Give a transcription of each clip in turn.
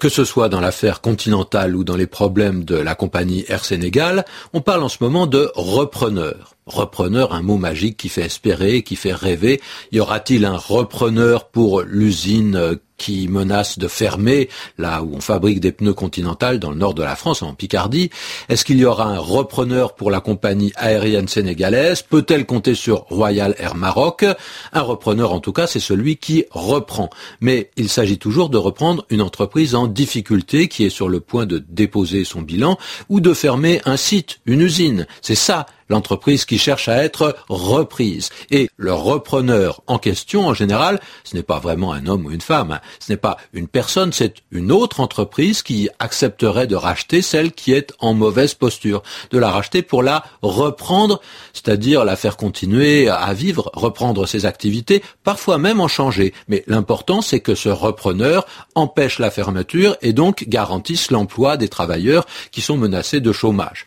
Que ce soit dans l'affaire continentale ou dans les problèmes de la compagnie Air Sénégal, on parle en ce moment de repreneur. Repreneur, un mot magique qui fait espérer, qui fait rêver. Y aura-t-il un repreneur pour l'usine qui menace de fermer là où on fabrique des pneus continentales dans le nord de la France, en Picardie? Est-ce qu'il y aura un repreneur pour la compagnie aérienne sénégalaise? Peut-elle compter sur Royal Air Maroc? Un repreneur en tout cas, c'est celui qui reprend. Mais il s'agit toujours de reprendre une entreprise en difficulté qui est sur le point de déposer son bilan ou de fermer un site, une usine. C'est ça l'entreprise qui cherche à être reprise. Et le repreneur en question, en général, ce n'est pas vraiment un homme ou une femme, hein. ce n'est pas une personne, c'est une autre entreprise qui accepterait de racheter celle qui est en mauvaise posture, de la racheter pour la reprendre, c'est-à-dire la faire continuer à vivre, reprendre ses activités, parfois même en changer. Mais l'important, c'est que ce repreneur empêche la fermeture et donc garantisse l'emploi des travailleurs qui sont menacés de chômage.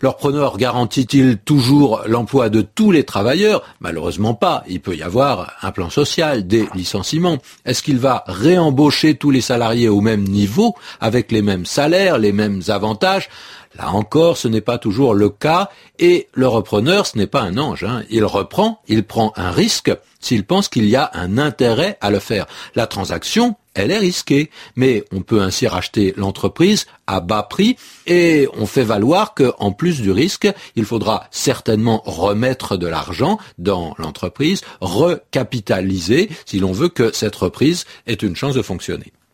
Leur preneur garantit-il toujours l'emploi de tous les travailleurs? Malheureusement pas. Il peut y avoir un plan social, des licenciements. Est-ce qu'il va réembaucher tous les salariés au même niveau, avec les mêmes salaires, les mêmes avantages? Là encore, ce n'est pas toujours le cas, et le repreneur, ce n'est pas un ange. Hein. Il reprend, il prend un risque s'il pense qu'il y a un intérêt à le faire. La transaction, elle est risquée, mais on peut ainsi racheter l'entreprise à bas prix et on fait valoir qu'en plus du risque, il faudra certainement remettre de l'argent dans l'entreprise, recapitaliser si l'on veut que cette reprise ait une chance de fonctionner.